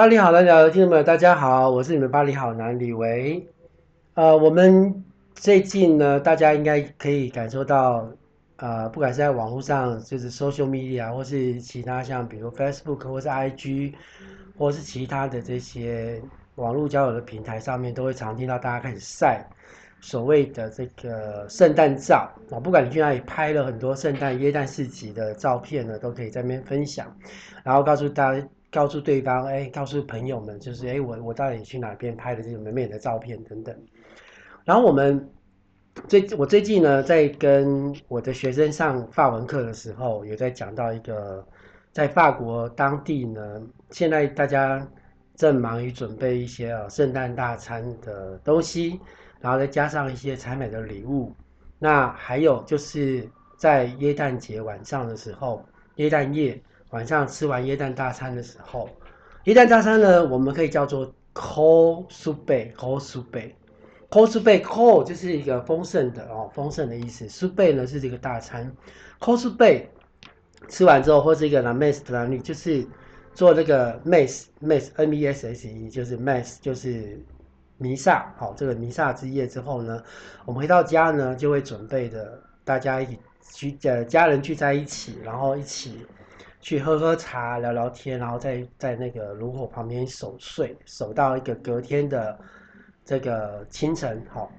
巴黎好男聊的听众们，大家好，我是你们巴黎好男李维。呃，我们最近呢，大家应该可以感受到，呃，不管是在网络上，就是 social media，或是其他像比如 Facebook 或是 IG，或是其他的这些网络交友的平台上面，都会常听到大家开始晒所谓的这个圣诞照啊。不管你去哪里拍了很多圣诞耶诞市集的照片呢，都可以在那边分享，然后告诉大家。告诉对方，哎，告诉朋友们，就是，哎，我我到底去哪边拍的这种美美的照片等等。然后我们最我最近呢，在跟我的学生上法文课的时候，有在讲到一个，在法国当地呢，现在大家正忙于准备一些啊圣诞大餐的东西，然后再加上一些采买的礼物。那还有就是在耶诞节晚上的时候，耶诞夜。晚上吃完椰蛋大餐的时候，椰蛋大餐呢，我们可以叫做 “gros souper”，“gros souper”，“gros souper”，“gros” 就是一个丰盛的哦，丰盛的意思。soup 呢是这个大餐，“gros souper” 吃完之后，或是一个 “la mess” 的男女就是做那个 “messe”，“messe”，M-E-S-S-E，就是 “mess” 就是弥撒。好，这个弥撒之夜之后呢，我们回到家呢，就会准备的大家一起聚呃家人聚在一起，然后一起。去喝喝茶、聊聊天，然后在在那个炉火旁边守岁，守到一个隔天的这个清晨。好，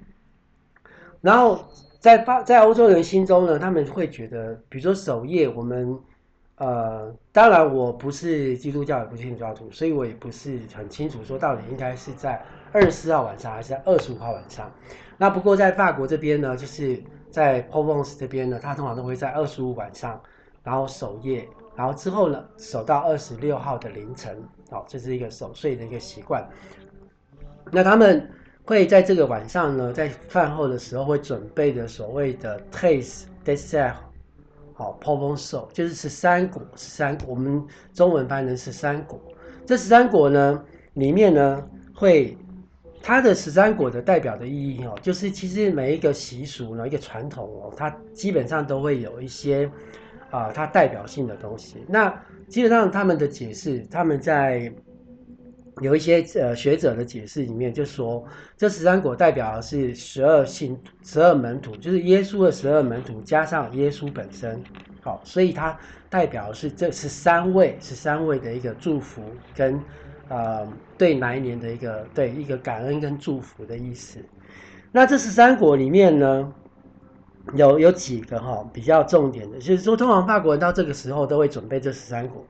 然后在巴在欧洲人心中呢，他们会觉得，比如说守夜，我们呃，当然我不是基督教，也不是天主教徒，所以我也不是很清楚说到底应该是在二十四号晚上还是二十五号晚上。那不过在法国这边呢，就是在 Provence 这边呢，他通常都会在二十五晚上，然后守夜。然后之后呢，守到二十六号的凌晨，好，这是一个守岁的一个习惯。那他们会在这个晚上呢，在饭后的时候会准备的所谓的 taste dessert，好、哦、p o v o n s o 就是十三果，十三果，我们中文翻成十三果。这十三果呢，里面呢会它的十三果的代表的意义哦，就是其实每一个习俗呢，一个传统哦，它基本上都会有一些。啊，它代表性的东西，那基本上他们的解释，他们在有一些呃学者的解释里面就说，这十三果代表的是十二信、十二门徒，就是耶稣的十二门徒加上耶稣本身，好，所以它代表的是这十三位、十三位的一个祝福跟呃对来年的一个对一个感恩跟祝福的意思。那这十三果里面呢，有有几个哈比较重点的，就是说通常法国人到这个时候都会准备这十三果。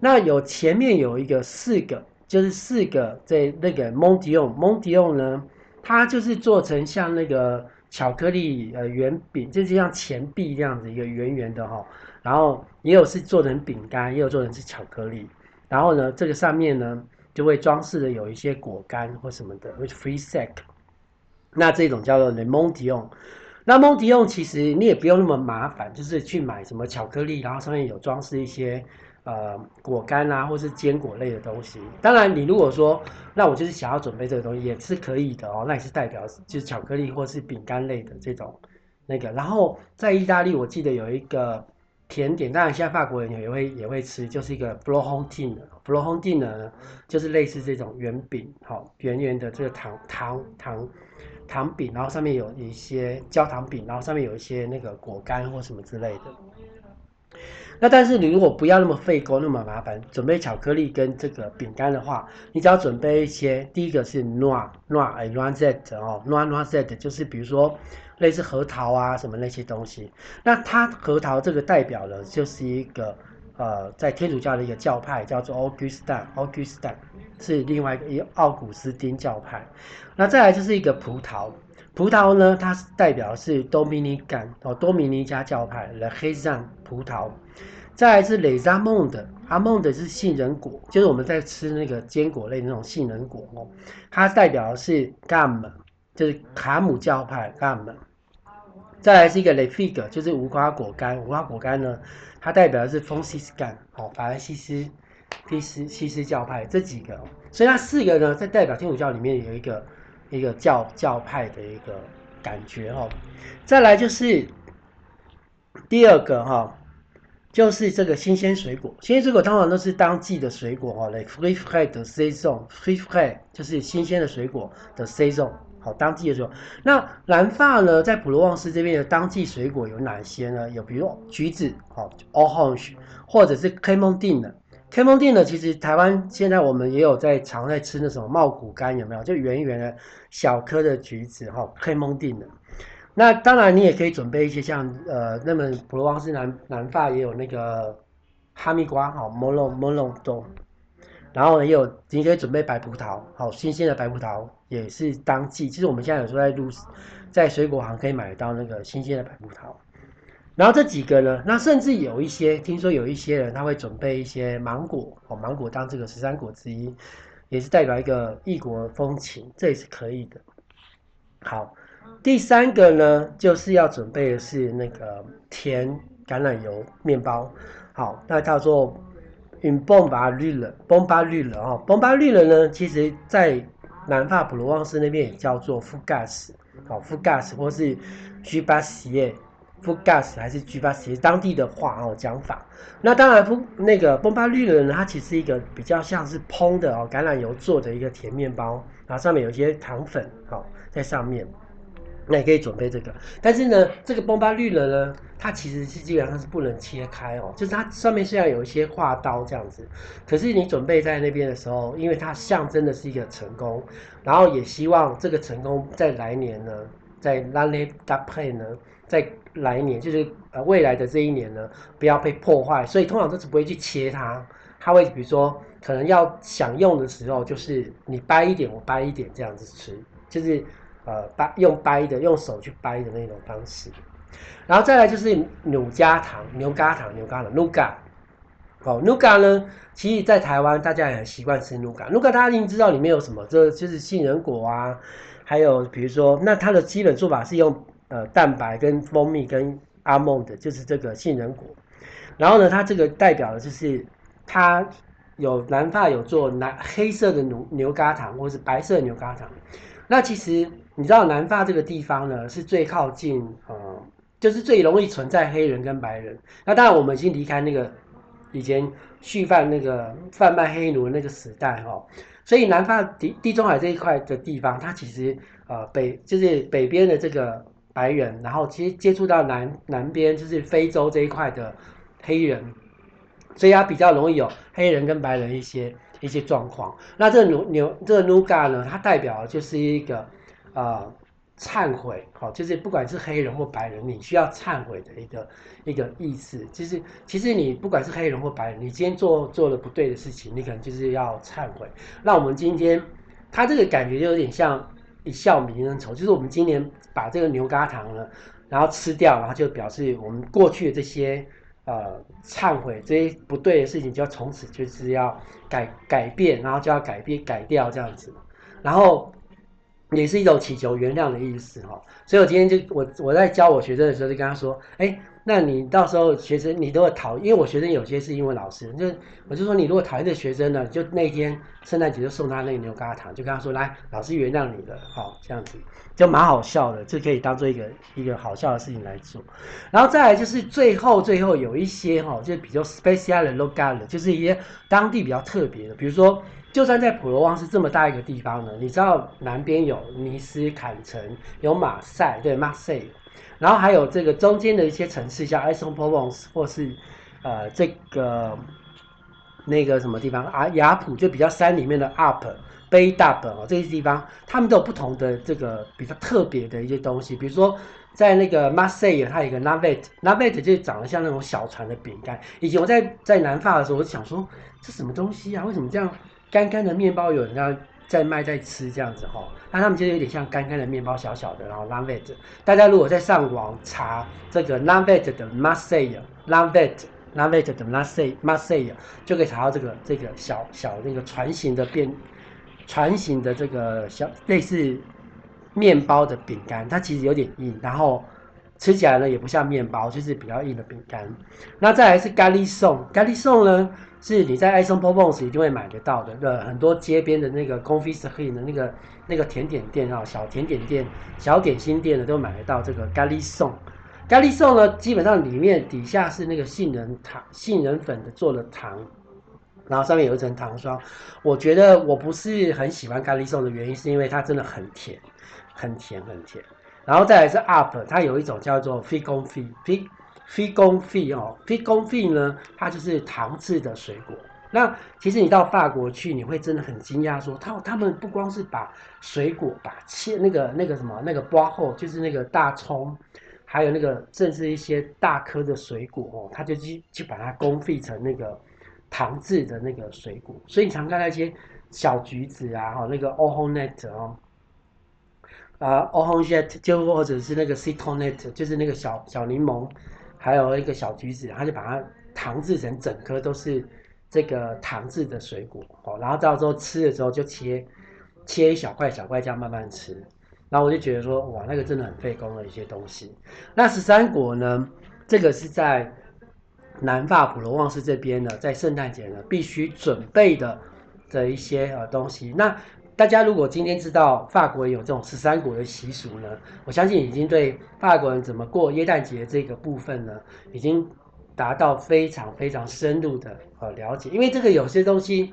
那有前面有一个四个，就是四个在那个蒙迪翁，蒙迪翁呢，它就是做成像那个巧克力呃圆饼，就是像钱币这样子一个圆圆的哈。然后也有是做成饼干，也有做成是巧克力。然后呢，这个上面呢就会装饰的有一些果干或什么的，which free sec。那这种叫做雷蒙迪翁。那蒙迪翁其实你也不用那么麻烦，就是去买什么巧克力，然后上面有装饰一些呃果干啊，或是坚果类的东西。当然，你如果说那我就是想要准备这个东西也是可以的哦，那也是代表就是巧克力或是饼干类的这种那个。然后在意大利，我记得有一个甜点，当然现在法国人也会也会吃，就是一个 florentine，florentine 呢就是类似这种圆饼，好圆圆的这个糖糖糖。糖饼，然后上面有一些焦糖饼，然后上面有一些那个果干或什么之类的。那但是你如果不要那么费工，那么麻烦，准备巧克力跟这个饼干的话，你只要准备一些。第一个是 noix noix 哎 noisette 哦 noix noisette 就是比如说类似核桃啊什么那些东西。那它核桃这个代表的就是一个。呃，在天主教的一个教派叫做 Augustin，Augustin 是另外一个奥古斯丁教派。那再来就是一个葡萄，葡萄呢，它代表的是多米尼干哦，多米尼加教派 Le Raisin 葡萄。再来是 Les Amandes，Amandes 是杏仁果，就是我们在吃那个坚果类的那种杏仁果哦。它代表的是 gam，就是卡姆教派 gam。再来是一个 le fig，就是无花果干，无花果干呢。它代表的是风西斯干，哦，法兰西斯、西斯、西斯教派这几个，所以它四个呢，在代表天主教里面有一个一个教教派的一个感觉哦。再来就是第二个哈，就是这个新鲜水果。新鲜水果通常都是当季的水果哦，来 free fresh 的 season，free fresh 就是新鲜的水果的 season。好，当季的时候，那南法呢，在普罗旺斯这边的当季水果有哪些呢？有比如橘子，好，orange，或者是 clémentine 的。clémentine，其实台湾现在我们也有在常在吃那什么茂谷柑，有没有？就圆圆的小颗的橘子，哈，clémentine 的。那当然，你也可以准备一些像呃，那么普罗旺斯南南发也有那个哈密瓜，哈，melon melon 都。然后也有，你可以准备白葡萄，好，新鲜的白葡萄也是当季。其实我们现在有时候在路，在水果行可以买到那个新鲜的白葡萄。然后这几个呢，那甚至有一些，听说有一些人他会准备一些芒果，哦，芒果当这个十三果之一，也是代表一个异国风情，这也是可以的。好，第三个呢，就是要准备的是那个甜橄榄油面包，好，那叫做。嗯，崩巴绿了，崩巴绿了啊！崩巴绿了呢，其实在南法普罗旺斯那边也叫做福加斯，好，福加斯或是居巴西耶，福加斯还是居巴西耶，当地的话哦讲法。那当然，不那个崩巴绿了呢，它其实一个比较像是烹的哦橄榄油做的一个甜面包，然后上面有一些糖粉好在上面。那也可以准备这个，但是呢，这个崩巴绿了呢，它其实是基本上是不能切开哦，就是它上面虽然有一些画刀这样子，可是你准备在那边的时候，因为它象征的是一个成功，然后也希望这个成功在来年呢，在 l'année d'après 呢，在来年就是呃未来的这一年呢，不要被破坏，所以通常都是不会去切它，它会比如说可能要享用的时候，就是你掰一点，我掰一点这样子吃，就是。呃，掰用掰的，用手去掰的那种方式，然后再来就是牛轧糖、牛轧糖、牛轧糖，Nougat。好，Nougat 呢，其实在台湾大家也很习惯吃 nuga，nuga 大家一定知道里面有什么，这就是杏仁果啊，还有比如说，那它的基本做法是用呃蛋白跟蜂蜜跟阿蒙的，就是这个杏仁果。然后呢，它这个代表的就是它有南法有做蓝黑色的牛牛轧糖，或是白色牛轧糖。那其实。你知道南法这个地方呢，是最靠近，呃，就是最容易存在黑人跟白人。那当然，我们已经离开那个以前蓄犯那个贩卖黑奴的那个时代哈。所以南法地地中海这一块的地方，它其实呃北就是北边的这个白人，然后其实接触到南南边就是非洲这一块的黑人，所以它比较容易有黑人跟白人一些一些状况。那这个牛牛这个 nuga 呢，它代表的就是一个。呃，忏悔，好，就是不管是黑人或白人，你需要忏悔的一个一个意思。就是，其实你不管是黑人或白人，你今天做做了不对的事情，你可能就是要忏悔。那我们今天，他这个感觉就有点像一笑泯恩仇，就是我们今年把这个牛轧糖呢，然后吃掉，然后就表示我们过去的这些呃忏悔这些不对的事情，就要从此就是要改改变，然后就要改变改掉这样子，然后。也是一种祈求原谅的意思哈，所以我今天就我我在教我学生的时候就跟他说，哎，那你到时候学生你都会讨，因为我学生有些是英文老师，就我就说你如果讨厌的学生呢，就那天圣诞节就送他那个牛轧糖，就跟他说，来，老师原谅你了，好，这样子就蛮好笑的，就可以当做一个一个好笑的事情来做，然后再来就是最后最后有一些哈，就比较 special 的 local 的，就是一些当地比较特别的，比如说。就算在普罗旺斯这么大一个地方呢，你知道南边有尼斯坎城，有马赛，对，马赛，然后还有这个中间的一些城市，像埃松普旺斯，或是呃这个那个什么地方啊，雅普就比较山里面的阿普、贝达本哦，这些地方，他们都有不同的这个比较特别的一些东西，比如说在那个 Marseille，，它有一个 navette，navette 就长得像那种小船的饼干。以前我在在南法的时候，我想说这什么东西啊？为什么这样？干干的面包有人要在卖在吃这样子哈，那他们就有点像干干的面包，小小的，然后 navette。大家如果在上网查这个 navette 的 Marseille，navette，navette 的 Marseille，Marseille 就可以查到这个这个小小那个船形的变船形的这个小类似面包的饼干，它其实有点硬，然后吃起来呢也不像面包，就是比较硬的饼干。那再来是咖喱送，咖喱送呢？是你在 Aix-en-Provence 一定会买得到的，呃，很多街边的那个 confiserie 的那个那个甜点店啊，小甜点店、小点心店的都买得到这个咖喱颂。咖喱颂呢，基本上里面底下是那个杏仁糖、杏仁粉的做的糖，然后上面有一层糖霜。我觉得我不是很喜欢咖喱颂的原因，是因为它真的很甜，很甜，很甜。然后再来是 up，它有一种叫做 fig confit，fig fig confit 哦，fig confit 呢，它就是糖制的水果。那其实你到法国去，你会真的很惊讶，说他他们不光是把水果把切那个那个什么那个包后，就是那个大葱，还有那个甚至一些大颗的水果哦，他就去去把它公费成那个糖制的那个水果。所以你常看那些小橘子啊，哈，那个 Orgeat 哦，啊 Orgeat 就或者是那个 Citronette，就是那个小小柠檬，还有一个小橘子，他就把它糖制成整颗都是。这个糖制的水果哦，然后到时候吃的时候就切切一小块小块这样慢慢吃，然后我就觉得说哇，那个真的很费工的一些东西。那十三果呢？这个是在南法普罗旺斯这边呢，在圣诞节呢必须准备的的一些呃东西。那大家如果今天知道法国有这种十三国的习俗呢，我相信已经对法国人怎么过耶诞节这个部分呢，已经。达到非常非常深入的呃了解，因为这个有些东西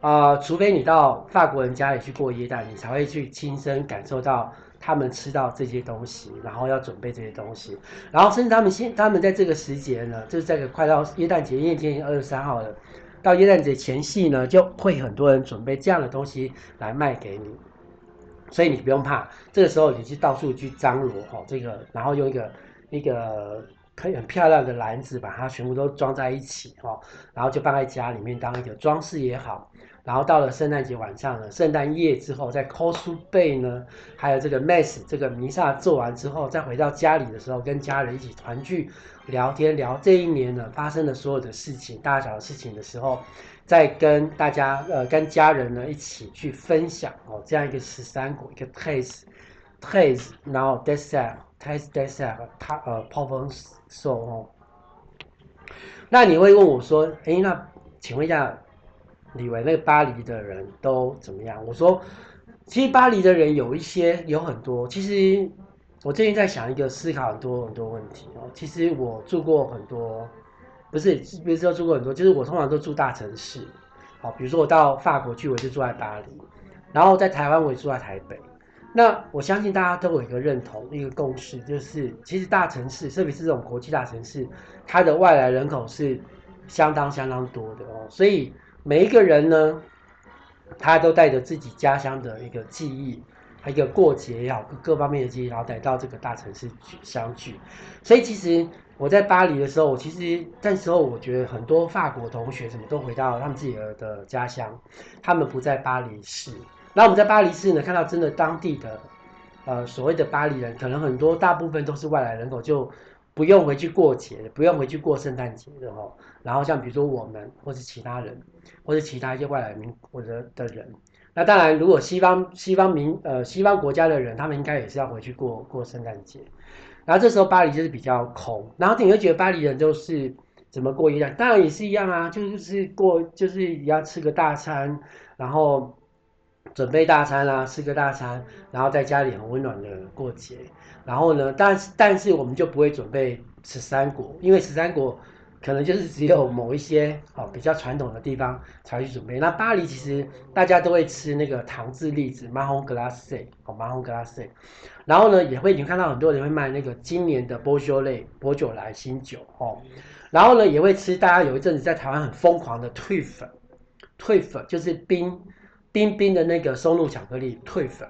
啊、除非你到法国人家里去过耶诞，你才会去亲身感受到他们吃到这些东西，然后要准备这些东西，然后甚至他们现他们在这个时节呢，就是这个快到耶诞节，因为今天二十三号了，到耶诞节前夕呢，就会很多人准备这样的东西来卖给你，所以你不用怕，这个时候你去到处去张罗哈这个，然后用一个一个。可以很漂亮的篮子，把它全部都装在一起哈，然后就放在家里面当一个装饰也好。然后到了圣诞节晚上呢，圣诞夜之后，在 Cossu Bay 呢，还有这个 Mass 这个弥撒做完之后，再回到家里的时候，跟家人一起团聚聊天，聊这一年呢发生的所有的事情，大小的事情的时候，再跟大家呃跟家人呢一起去分享哦，这样一个十三果一个 taste，taste，然后 dessert，taste dessert，它呃泡风。So 哦，那你会问我说，哎、那请问一下，李维，那个巴黎的人都怎么样？我说，其实巴黎的人有一些，有很多。其实我最近在想一个，思考很多很多问题哦。其实我住过很多，不是，不是说住过很多，就是我通常都住大城市。好，比如说我到法国去，我就住在巴黎；然后在台湾，我也住在台北。那我相信大家都有一个认同，一个共识，就是其实大城市，特别是这种国际大城市，它的外来人口是相当相当多的哦。所以每一个人呢，他都带着自己家乡的一个记忆，一个过节也好，各各方面的记忆，然后来到这个大城市去相聚。所以其实我在巴黎的时候，我其实那时候我觉得很多法国同学什么都回到他们自己的家乡，他们不在巴黎市。那我们在巴黎市呢，看到真的当地的，呃，所谓的巴黎人，可能很多大部分都是外来人口，就不用回去过节，不用回去过圣诞节的哈。然后像比如说我们，或是其他人，或是其他一些外来民或者的人，那当然如果西方西方民呃西方国家的人，他们应该也是要回去过过圣诞节。然后这时候巴黎就是比较空，然后你会觉得巴黎人就是怎么过一样，当然也是一样啊，就是过就是也要吃个大餐，然后。准备大餐啦、吃个大餐，然后在家里很温暖的过节。然后呢，但但是我们就不会准备十三国，因为十三国可能就是只有某一些哦比较传统的地方才去准备。那巴黎其实大家都会吃那个糖渍栗子 marron glacé 哦 marron glacé 然后呢，也会你看到很多人会卖那个今年的波秀类薄酒来新酒哦。然后呢，也会吃大家有一阵子在台湾很疯狂的退粉，退粉就是冰。冰冰的那个松露巧克力退粉，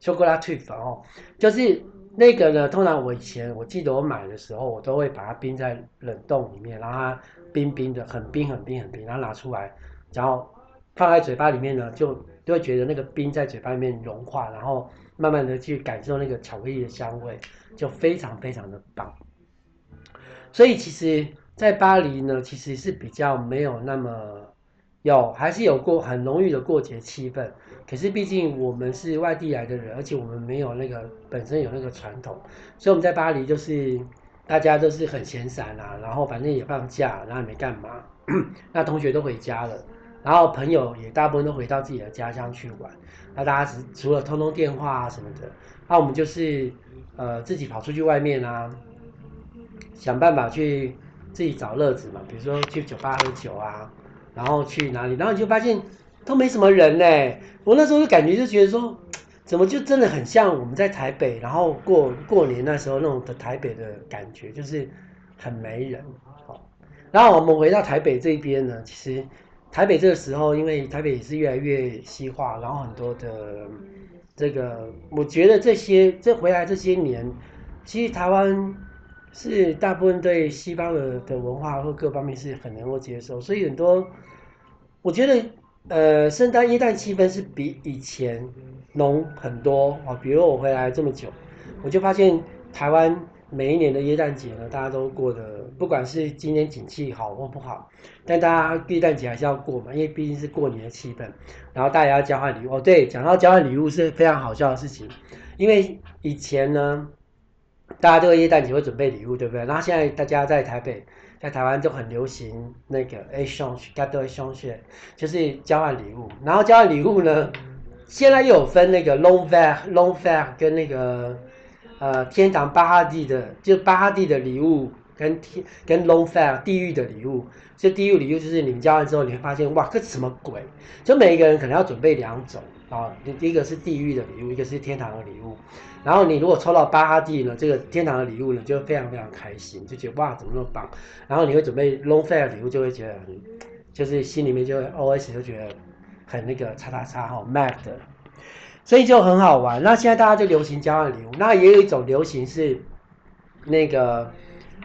巧克力退粉哦，就是那个呢。通常我以前我记得我买的时候，我都会把它冰在冷冻里面，然后它冰冰的，很冰很冰很冰，然后拿出来，然后放在嘴巴里面呢，就就会觉得那个冰在嘴巴里面融化，然后慢慢的去感受那个巧克力的香味，就非常非常的棒。所以其实，在巴黎呢，其实是比较没有那么。有，还是有过很浓郁的过节气氛。可是毕竟我们是外地来的人，而且我们没有那个本身有那个传统，所以我们在巴黎就是大家都是很闲散啊，然后反正也放假，然后也没干嘛。那同学都回家了，然后朋友也大部分都回到自己的家乡去玩。那大家只除了通通电话啊什么的，那我们就是呃自己跑出去外面啊，想办法去自己找乐子嘛，比如说去酒吧喝酒啊，然后去哪里，然后你就发现都没什么人呢。我那时候就感觉就觉得说，怎么就真的很像我们在台北，然后过过年那时候那种的台北的感觉，就是很没人。好，然后我们回到台北这边呢，其实台北这个时候，因为台北也是越来越西化，然后很多的这个，我觉得这些这回来这些年，其实台湾是大部分对西方的的文化或各方面是很能够接受，所以很多我觉得呃，圣诞耶诞气氛是比以前浓很多啊。比如我回来这么久，我就发现台湾。每一年的耶诞节呢，大家都过得，不管是今年景气好或不好，但大家耶诞节还是要过嘛，因为毕竟是过年的气氛。然后大家要交换礼物，哦，对，讲到交换礼物是非常好笑的事情，因为以前呢，大家这个耶诞节会准备礼物，对不对？然后现在大家在台北，在台湾就很流行那个 échange，cadeau échange，就是交换礼物。然后交换礼物呢，现在又有分那个 l'enfer，l'enfer 跟那个。呃，天堂巴哈蒂的，就巴哈蒂的礼物跟天跟 l'enfer 地狱的礼物，这地狱礼物就是你们交换之后，你会发现哇，这什么鬼？就每一个人可能要准备两种啊，第一个是地狱的礼物，一个是天堂的礼物。然后你如果抽到巴哈蒂呢，这个天堂的礼物呢，就非常非常开心，就觉得哇，怎么那么棒？然后你会准备 l'enfer 礼物，就会觉得很，就是心里面就会 OS 就觉得很那个叉叉叉哈 mad 的。所以就很好玩。那现在大家就流行交换礼物，那也有一种流行是那个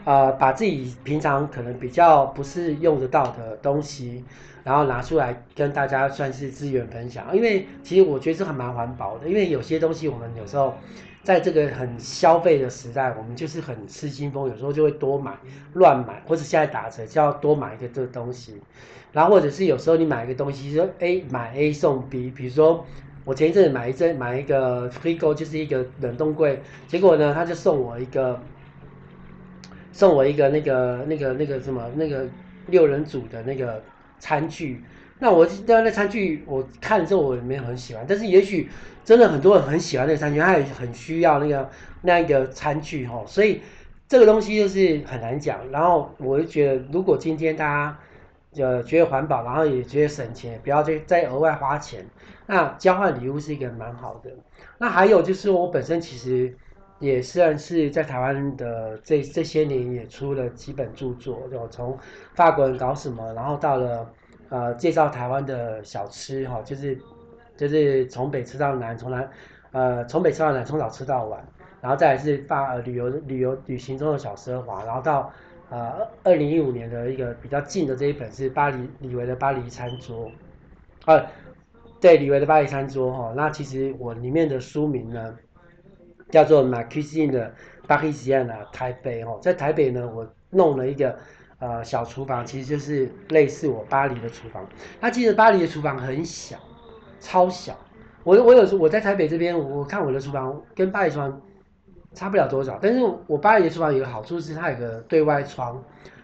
呃，把自己平常可能比较不是用得到的东西，然后拿出来跟大家算是资源分享。因为其实我觉得这还蛮环保的，因为有些东西我们有时候在这个很消费的时代，我们就是很失心疯，有时候就会多买乱买，或者现在打折就要多买一个这个东西，然后或者是有时候你买一个东西说 A 买 A 送 B，比如说。我前一阵子买一阵买一个 frigo 就是一个冷冻柜，结果呢，他就送我一个，送我一个那个那个那个什么那个六人组的那个餐具。那我那那餐具我看了之后我也没有很喜欢，但是也许真的很多人很喜欢那个餐具，他也很需要那个那样一个餐具哈。所以这个东西就是很难讲。然后我就觉得，如果今天大家。呃，觉得环保，然后也觉得省钱，不要再再额外花钱。那交换礼物是一个蛮好的。那还有就是，我本身其实也算是在台湾的这这些年也出了几本著作，就从法国人搞什么，然后到了呃介绍台湾的小吃哈，就是就是从北吃到南，从南呃从北吃到南，从早吃到晚，然后再来是法旅游旅游旅行中的小奢华，然后到。呃，二零一五年的一个比较近的这一本是巴黎李维的巴黎餐桌，呃，对李维的巴黎餐桌哈、哦，那其实我里面的书名呢叫做《Ma Cuisine 的 Parisienne 台北哦，在台北呢，我弄了一个呃小厨房，其实就是类似我巴黎的厨房。那其实巴黎的厨房很小，超小。我我有时我在台北这边，我看我的厨房跟巴黎厨房。差不了多少，但是我巴黎的厨房有个好处是它有个对外窗，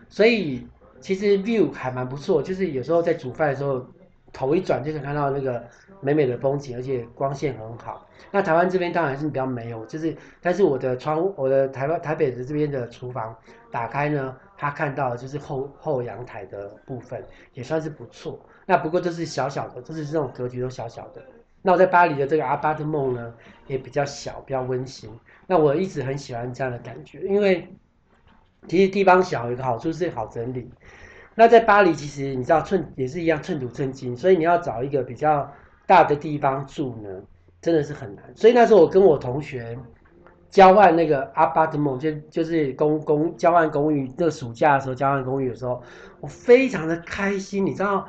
所以其实 view 还蛮不错。就是有时候在煮饭的时候，头一转就可以看到那个美美的风景，而且光线很好。那台湾这边当然是比较没有，就是但是我的窗，我的台湾台北的这边的厨房打开呢，它看到的就是后后阳台的部分，也算是不错。那不过这是小小的，就是这种格局都小小的。那我在巴黎的这个阿巴特梦呢，也比较小，比较温馨。那我一直很喜欢这样的感觉，因为其实地方小有一个好处是好整理。那在巴黎，其实你知道寸也是一样寸土寸金，所以你要找一个比较大的地方住呢，真的是很难。所以那时候我跟我同学交换那个阿巴特梦，就就是公公交换公寓，那个暑假的时候交换公寓的时候，我非常的开心，你知道。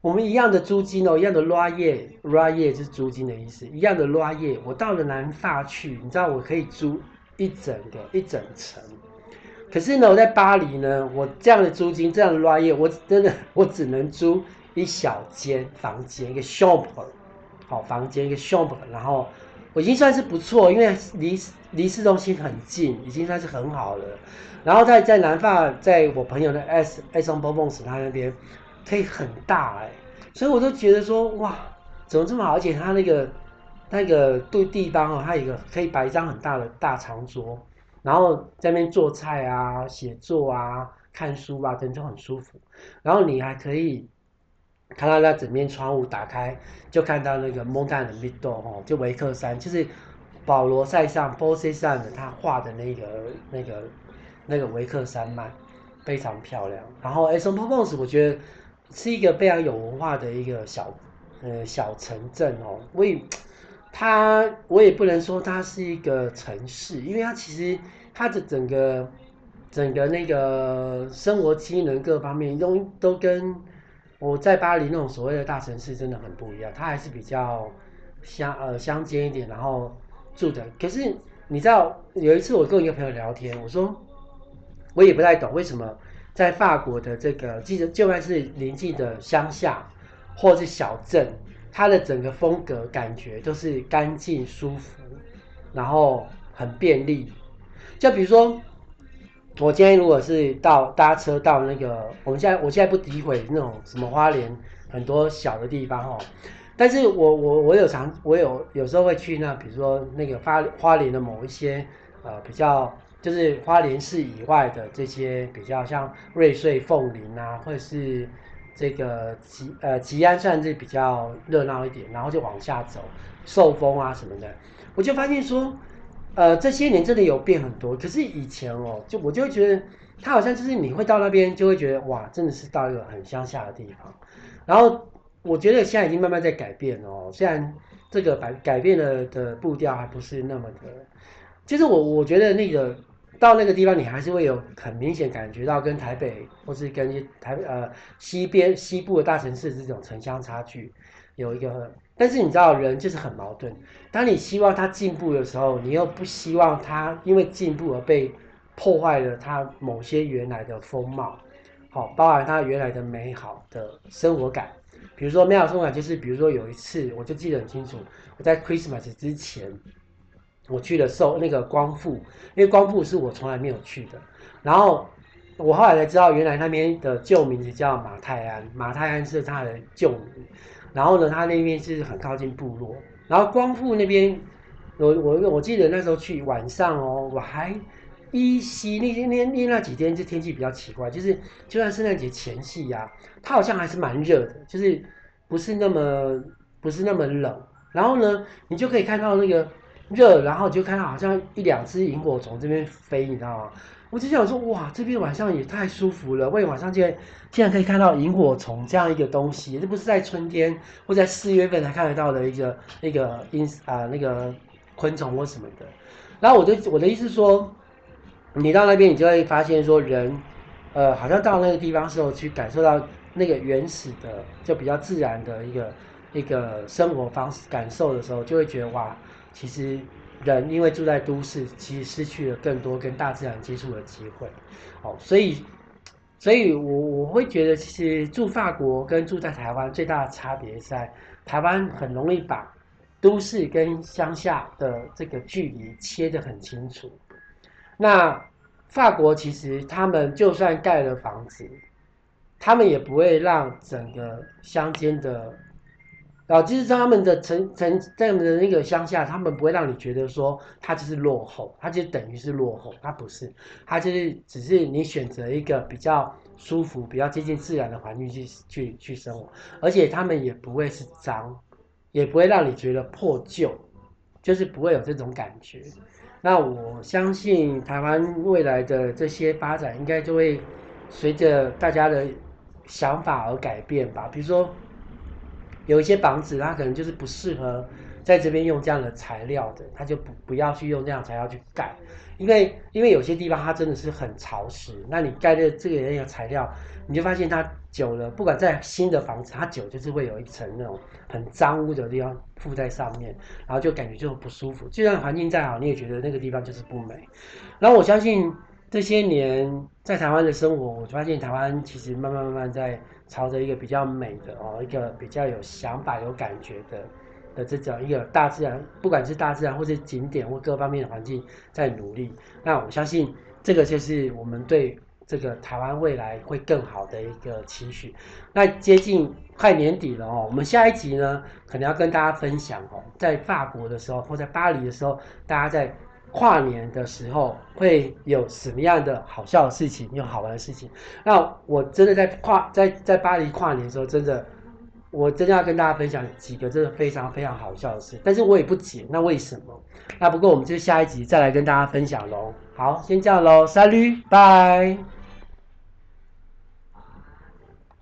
我们一样的租金哦，一样的 loyer，loyer 就是租金的意思，一样的 loyer。我到了南法去，你知道我可以租一整个一整层。可是呢，我在巴黎呢，我这样的租金，这样的 loyer，我真的我只能租一小间房间，一个 shop，好房间一个 shop 然后我已经算是不错，因为离离市中心很近，已经算是很好了。然后在在南法，在我朋友的 S Aix-en-Provence 他那边。可以很大哎、所以我都觉得说哇，怎么这么好？而且它那个那个对地方哦，它有一个可以摆一张很大的大长桌，然后在那边做菜啊、写作啊、看书啊，等就很舒服。然后你还可以看到那整面窗户打开，就看到那个 Montane Middle 哦，就维克山，就是保罗塞尚 Paul Cézanne 的他画的那个那个那个维克山脉，非常漂亮。然后 Aix-en-Provence 我觉得是一个非常有文化的一个小呃小城镇哦，我也。它我也不能说它是一个城市，因为它其实它的整个整个那个生活机能各方面都都跟我在巴黎那种所谓的大城市真的很不一样。它还是比较乡呃乡间一点，然后住的。可是你知道有一次我跟一个朋友聊天，我说我也不太懂为什么在法国的这个记得就算是临近的乡下或是小镇。它的整个风格感觉都是干净舒服，然后很便利。就比如说，我今天如果是到搭车到那个，我们现在我现在不诋毁那种什么花莲很多小的地方哦，但是我我我有常我有有时候会去那，比如说那个花花莲的某一些呃比较就是花莲市以外的这些比较像瑞穗凤林啊，或者是。这个吉呃吉安算是比较热闹一点，然后就往下走，寿丰啊什么的，我就发现说，呃这些年真的有变很多。可是以前哦，就我就会觉得，它好像就是你会到那边就会觉得哇，真的是到一个很乡下的地方。然后我觉得现在已经慢慢在改变哦，虽然这个改改变了的步调还不是那么的，其实我我觉得那个。到那个地方，你还是会有很明显感觉到跟台北或是跟台呃西边西部的大城市这种城乡差距有一个，但是你知道人就是很矛盾。当你希望他进步的时候，你又不希望他因为进步而被破坏了他某些原来的风貌，好，包含他原来的美好的生活感。比如说美好生活感，就是比如说有一次我就记得很清楚，我在 Christmas 之前。我去了受那个光复，因为光复是我从来没有去的。然后我后来才知道，原来那边的旧名字叫马泰安，马泰安是它的旧名。然后呢，它那边是很靠近部落。然后光复那边，我我我记得那时候去晚上哦，我还依稀那天那那那几天，这天气比较奇怪，就是就算圣诞节前夕呀、啊，它好像还是蛮热的，就是不是那么不是那么冷。然后呢，你就可以看到那个。热，然后就看到好像一两只萤火虫这边飞，你知道吗？我就想说，哇，这边晚上也太舒服了。为晚上竟然竟然可以看到萤火虫这样一个东西，这不是在春天或在四月份才看得到的一个那个因啊那个昆虫或什么的。然后我的我的意思说，你到那边你就会发现说人，呃，好像到那个地方时候去感受到那个原始的就比较自然的一个一个生活方式感受的时候，就会觉得哇。其实人因为住在都市，其实失去了更多跟大自然接触的机会，哦，所以，所以我我会觉得，其实住法国跟住在台湾最大的差别在台湾很容易把都市跟乡下的这个距离切得很清楚。那法国其实他们就算盖了房子，他们也不会让整个乡间的。然后就是在他们的城城在他们的那个乡下，他们不会让你觉得说他就是落后，他就等于是落后，他不是，他就是只是你选择一个比较舒服、比较接近自然的环境去去去生活，而且他们也不会是脏，也不会让你觉得破旧，就是不会有这种感觉。那我相信台湾未来的这些发展，应该就会随着大家的想法而改变吧，比如说。有一些房子，它可能就是不适合在这边用这样的材料的，它就不不要去用这样材料去盖，因为因为有些地方它真的是很潮湿，那你盖的这个那个材料，你就发现它久了，不管在新的房子，它久就是会有一层那种很脏污的地方附在上面，然后就感觉就不舒服。就算环境再好，你也觉得那个地方就是不美。然后我相信这些年在台湾的生活，我发现台湾其实慢慢慢慢在。朝着一个比较美的哦，一个比较有想法、有感觉的的这种一个大自然，不管是大自然或是景点或各方面的环境，在努力。那我相信这个就是我们对这个台湾未来会更好的一个期许。那接近快年底了哦，我们下一集呢，可能要跟大家分享哦，在法国的时候或在巴黎的时候，大家在跨年的时候会有什么样的好笑的事情，有好玩的事情。那我真的在跨在在巴黎跨年的时候，真的，我真的要跟大家分享几个真的非常非常好笑的事。但是我也不解，那为什么？那不过我们就下一集再来跟大家分享喽。好，先这样喽三六拜。